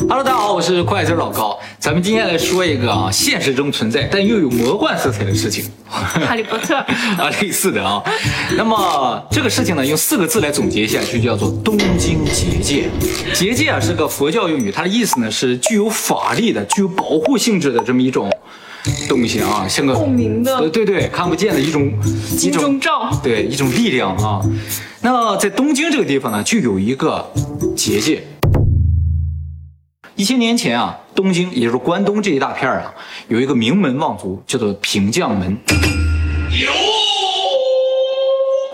Hello，大家好，我是快字老高。咱们今天来说一个啊，现实中存在但又有魔幻色彩的事情。哈利波特 啊，类似的啊。那么这个事情呢，用四个字来总结一下，就叫做东京结界。结界啊是个佛教用语，它的意思呢是具有法力的、具有保护性质的这么一种东西啊，像个透明的呃对对，看不见的一种一金种钟罩，对一种力量啊。那在东京这个地方呢，就有一个结界。一千年前啊，东京也就是关东这一大片儿啊，有一个名门望族叫做平将门。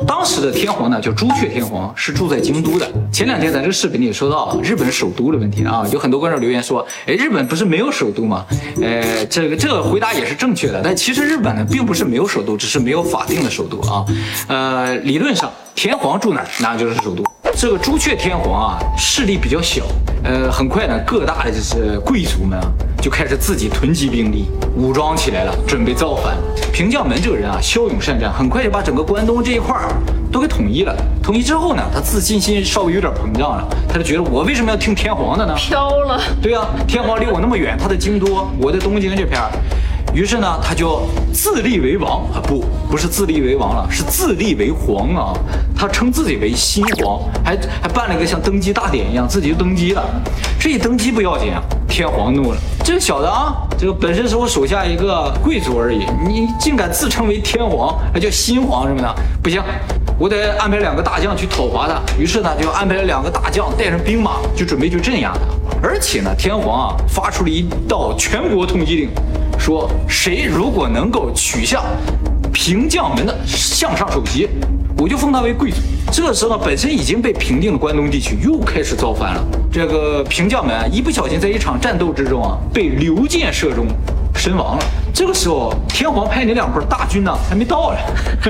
当时的天皇呢叫朱雀天皇，是住在京都的。前两天咱这个视频里也说到了日本首都的问题啊，有很多观众留言说，哎，日本不是没有首都吗？呃，这个这个回答也是正确的，但其实日本呢并不是没有首都，只是没有法定的首都啊。呃，理论上天皇住哪儿，哪就是首都。这个朱雀天皇啊，势力比较小，呃，很快呢，各大的就是贵族们啊，就开始自己囤积兵力，武装起来了，准备造反。平将门这个人啊，骁勇善战，很快就把整个关东这一块儿都给统一了。统一之后呢，他自信心稍微有点膨胀了，他就觉得我为什么要听天皇的呢？飘了，对啊，天皇离我那么远，他在京都，我在东京这片儿。于是呢，他就自立为王啊，不，不是自立为王了，是自立为皇啊。他称自己为新皇，还还办了一个像登基大典一样，自己就登基了。这一登基不要紧啊，天皇怒了，这个小子啊，这个本身是我手下一个贵族而已，你竟敢自称为天皇，还叫新皇什么的，不行，我得安排两个大将去讨伐他。于是呢，就安排了两个大将带上兵马，就准备去镇压他。而且呢，天皇啊发出了一道全国通缉令，说谁如果能够取下平将门的项上首级，我就封他为贵族。这个时候呢，本身已经被平定的关东地区又开始造反了。这个平将门一不小心在一场战斗之中啊，被流箭射中。身亡了。这个时候，天皇派那两拨大军呢还没到呢，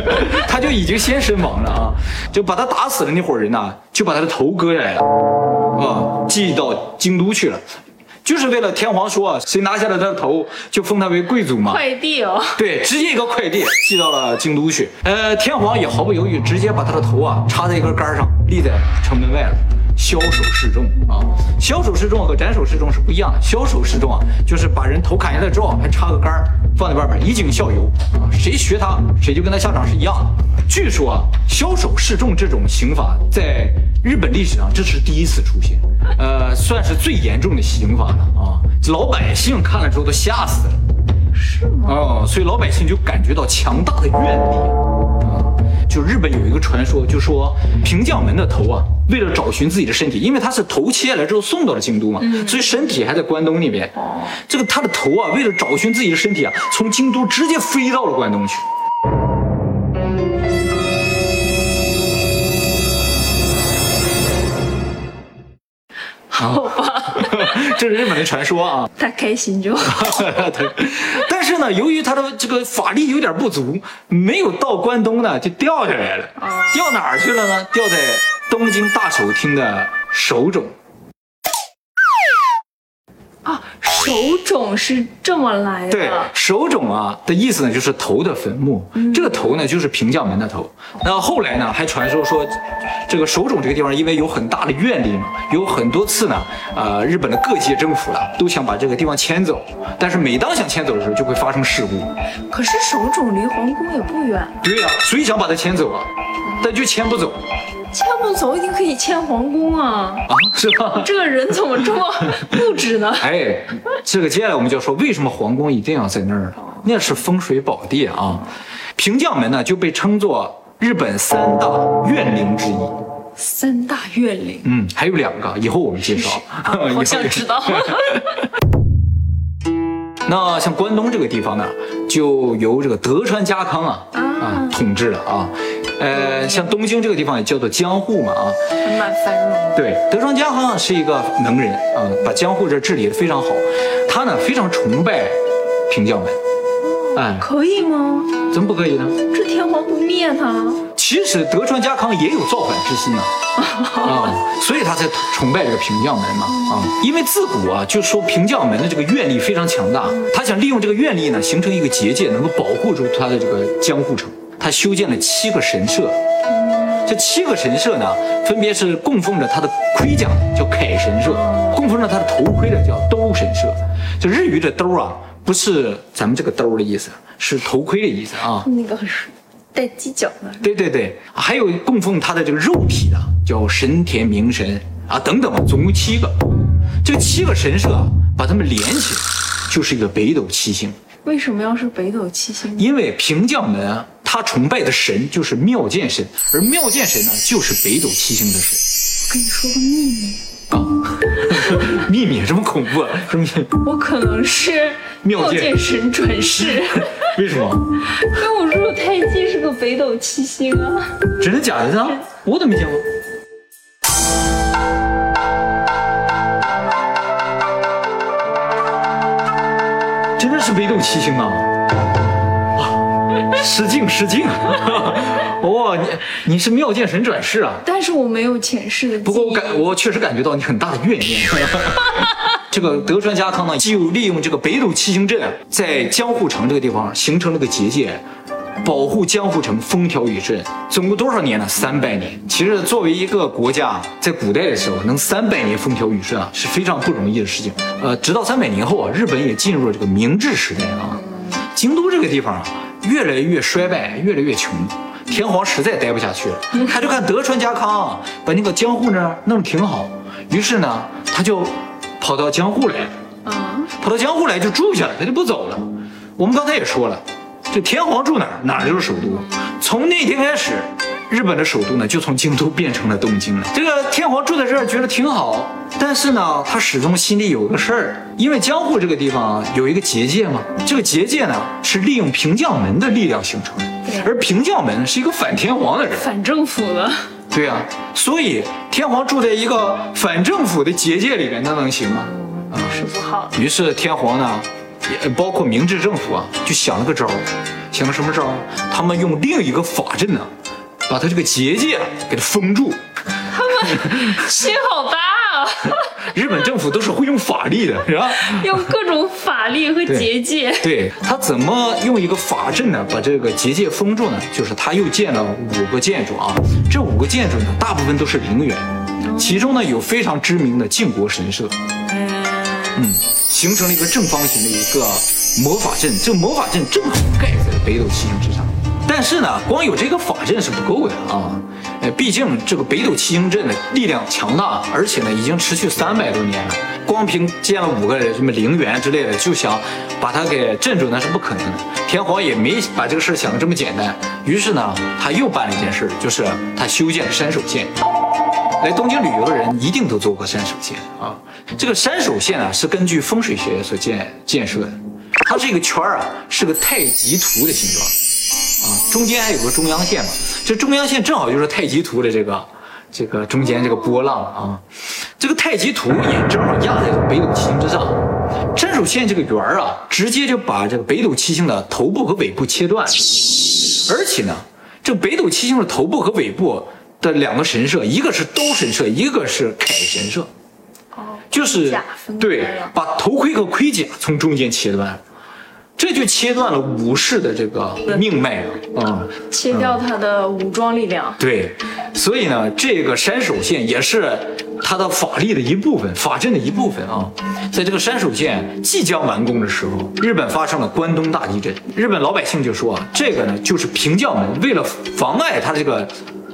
他就已经先身亡了啊！就把他打死的那伙人呢，就把他的头割下来了，啊，寄到京都去了，就是为了天皇说谁拿下了他的头，就封他为贵族嘛。快递哦，对，直接一个快递寄到了京都去。呃，天皇也毫不犹豫，直接把他的头啊插在一根杆上，立在城门外了。枭首示众啊，枭首示众和斩首示众是不一样的。枭首示众啊，就是把人头砍下来之后，还插个杆儿放在外边，以儆效尤啊。谁学他，谁就跟他下场是一样的。据说啊，枭首示众这种刑法在日本历史上这是第一次出现，呃，算是最严重的刑法了啊。老百姓看了之后都吓死了。是吗？哦，所以老百姓就感觉到强大的愿力啊。就日本有一个传说，就说平将门的头啊，为了找寻自己的身体，因为他是头切下来之后送到了京都嘛，所以身体还在关东那边。哦，这个他的头啊，为了找寻自己的身体啊，从京都直接飞到了关东去。好吧，这是日本的传说啊。他开心就好。对，但是呢，由于他的这个法力有点不足，没有到关东呢，就掉下来了。掉哪儿去了呢？掉在东京大手厅的手冢。啊，手冢是这么来的。对，手冢啊的意思呢，就是头的坟墓。这个头呢，就是平将门的头。那后来呢，还传说说，这个手冢这个地方，因为有很大的怨力嘛，有很多次呢，呃，日本的各界政府了都想把这个地方迁走，但是每当想迁走的时候，就会发生事故。可是手冢离皇宫也不远，对呀、所以想把它迁走啊，但就迁不走迁不走一定可以迁皇宫啊！啊，是吧？这个人怎么这么 固执呢？哎，这个接下来我们就要说，为什么皇宫一定要在那儿呢？那是风水宝地啊。平将门呢就被称作日本三大怨灵之一。三大怨灵，嗯，还有两个，以后我们介绍。以 后好想知道。那像关东这个地方呢，就由这个德川家康啊啊统治了啊。呃，像东京这个地方也叫做江户嘛啊。还蛮繁荣的。对，德川家康是一个能人啊，把江户这治理的非常好。他呢非常崇拜平将门，哎，可以吗？怎么不可以呢？这天皇不灭他？其实德川家康也有造反之心呐，啊，所以他才崇拜这个平将门嘛，啊，因为自古啊就说平将门的这个愿力非常强大，他想利用这个愿力呢形成一个结界，能够保护住他的这个江户城。他修建了七个神社，这这七个神社呢，分别是供奉着他的盔甲，叫铠神社；供奉着他的头盔的叫兜神社。就日语的兜啊，不是咱们这个兜的意思，是头盔的意思啊。那个是带犄角的，对对对，还有供奉他的这个肉体的叫神田明神啊，等等吧，总共七个。这七个神社啊，把它们连起来，就是一个北斗七星。为什么要是北斗七星？因为平将门啊，他崇拜的神就是妙见神，而妙见神呢，就是北斗七星的神。我跟你说个秘密，啊，秘密这么恐怖啊？什么？我可能是妙见妙见神转世，为什么？因为我入胎记是个北斗七星啊。真的假的呢？我怎么没见过？真的是北斗七星啊！啊，失敬失敬！哦，你你是妙见神转世啊？但是我没有前世的。不过我感我确实感觉到你很大的怨念。这个德川家康呢，就利用这个北斗七星阵，在江户城这个地方形成了个结界，保护江户城风调雨顺。总共多少年呢？三百年。其实作为一个国家，在古代的时候能三百年风调雨顺啊，是非常不容易的事情。呃，直到三百年后啊，日本也进入了这个明治时代啊，京都这个地方啊，越来越衰败，越来越穷。天皇实在待不下去了，他就看德川家康啊把那个江户呢弄得挺好，于是呢，他就跑到江户来，嗯，跑到江户来就住下了，他就不走了。我们刚才也说了，这天皇住哪儿，哪儿就是首都。从那天开始，日本的首都呢就从京都变成了东京了。这个天皇住在这儿觉得挺好，但是呢，他始终心里有个事儿，因为江户这个地方啊有一个结界嘛，这个结界呢是利用平将门的力量形成的，而平将门是一个反天皇的人。反政府的，对呀、所以天皇住在一个反政府的结界里面，那能行吗？啊是不好。于是天皇呢，也包括明治政府啊，就想了个招儿，想了什么招儿？他们用另一个法阵呢，把他这个结界啊给他封住。他们心好大啊！日本政府都是会用法力的，是吧？用各种法力和结界。对他怎么用一个法阵呢，把这个结界封住呢？就是他又建了五个建筑啊，这五个建筑呢，大部分都是陵园，其中呢有非常知名的靖国神社，嗯，形成了一个正方形的一个魔法阵，这个魔法阵正好盖在北斗七星之上。但是呢，光有这个法阵是不够的啊，呃，毕竟这个北斗七星阵的力量强大，而且呢已经持续三百多年了，光凭建了五个什么陵园之类的，就想把它给镇住，那是不可能的。天皇也没把这个事儿想的这么简单，于是呢，他又办了一件事，就是他修建了山手线。来东京旅游的人一定都坐过山手线啊。这个山手线啊是根据风水学所建建设的，它这个圈儿啊，是个太极图的形状啊，中间还有个中央线嘛。这中央线正好就是太极图的这个这个中间这个波浪啊。这个太极图也正好压在这个北斗七星之上。山手线这个圆儿啊，直接就把这个北斗七星的头部和尾部切断了。而且呢，这北斗七星的头部和尾部的两个神社，一个是刀神社，一个是铠神社，哦，就是对，把头盔和盔甲从中间切断，这就切断了武士的这个命脉啊。啊、切掉他的武装力量。对，所以呢，这个山手线也是他的法力的一部分，法阵的一部分啊。在这个山手线即将完工的时候，日本发生了关东大地震。日本老百姓就说啊，这个呢就是平将门为了妨碍他这个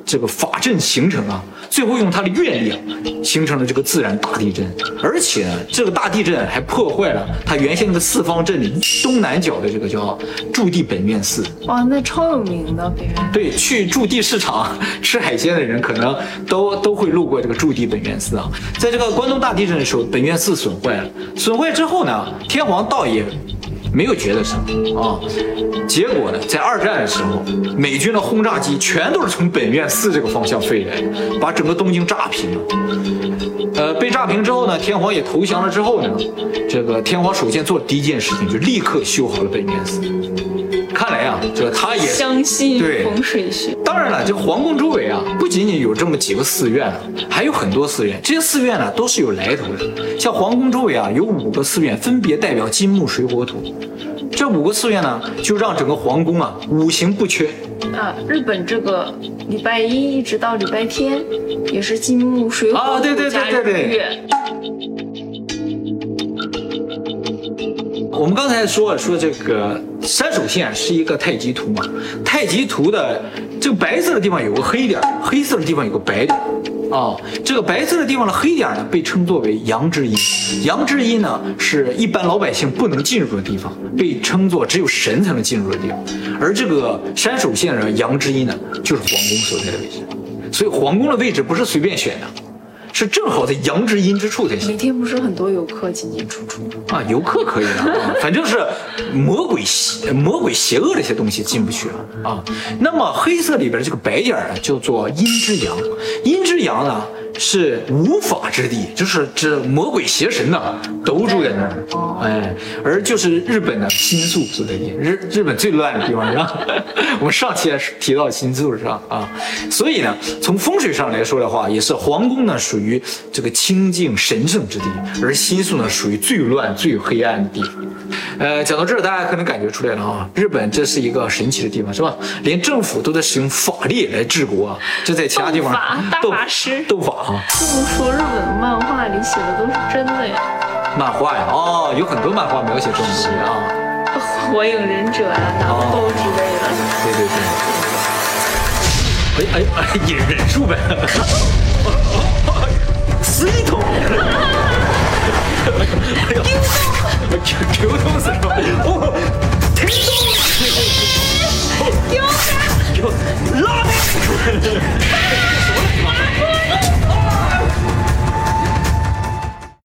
这个法阵形成啊，最后用他的愿力啊，形成了这个自然大地震。而且呢，这个大地震还破坏了他原先那个四方阵里东南角的这个叫驻地本愿寺。哇，那超有名的。对，去驻地市场吃海鲜的人，可能都都会路过这个驻地本愿寺啊。在这个关东大地震的时候，本愿寺损坏了，损坏之后呢，天皇倒也没有觉得什么啊。结果呢，在二战的时候，美军的轰炸机全都是从本院寺这个方向飞来的，把整个东京炸平了。呃，被炸平之后呢，天皇也投降了之后呢，这个天皇首先做第一件事情就立刻修好了本院寺。看来啊，这他也相信对风水学。当然了，这个皇宫周围啊，不仅仅有这么几个寺院啊，还有很多寺院。这些寺院呢，都是有来头的。像皇宫周围啊，有五个寺院，分别代表金木水火土。这五个寺院呢，就让整个皇宫啊五行不缺。啊，日本这个礼拜一一直到礼拜天，也是金木水火啊对对对对对。我们刚才说了，说这个山手线是一个太极图嘛，太极图的这个白色的地方有个黑点，黑色的地方有个白点。啊、这个白色的地方的黑点呢，被称作为阳之阴。阳之阴呢，是一般老百姓不能进入的地方，被称作只有神才能进入的地方。而这个山手线的阳之阴呢，就是皇宫所在的位置。所以皇宫的位置不是随便选的，是正好在阳之阴之处才行。每天不是很多游客进进出出吗？啊，游客可以啊，反正是魔鬼邪魔鬼邪恶这些东西进不去了啊。那么黑色里边这个白点儿呢，叫做阴之阳，阴之阳呢是无法之地，就是指魔鬼邪神呐都住在那儿。哎，而就是日本的新宿所在地，日日本最乱的地方是吧？我们上期还提到新宿是吧？啊，所以呢，从风水上来说的话，也是皇宫呢属于这个清净神圣之地，而新宿呢属于最乱最黑暗的地方。呃，讲到这儿，大家可能感觉出来了啊，日本这是一个神奇的地方，是吧？连政府都在使用法力来治国啊，这在其他地方斗法大斗法师斗法啊。这么说，日本的漫画里写的都是真的呀，漫画呀，哦，有很多漫画描写这种东西啊。火影忍者呀、哪吒之类的。对对对。哎哎哎，引忍术呗。水桶。哎 呦 餃子。もそれは天丼餃子ラーメン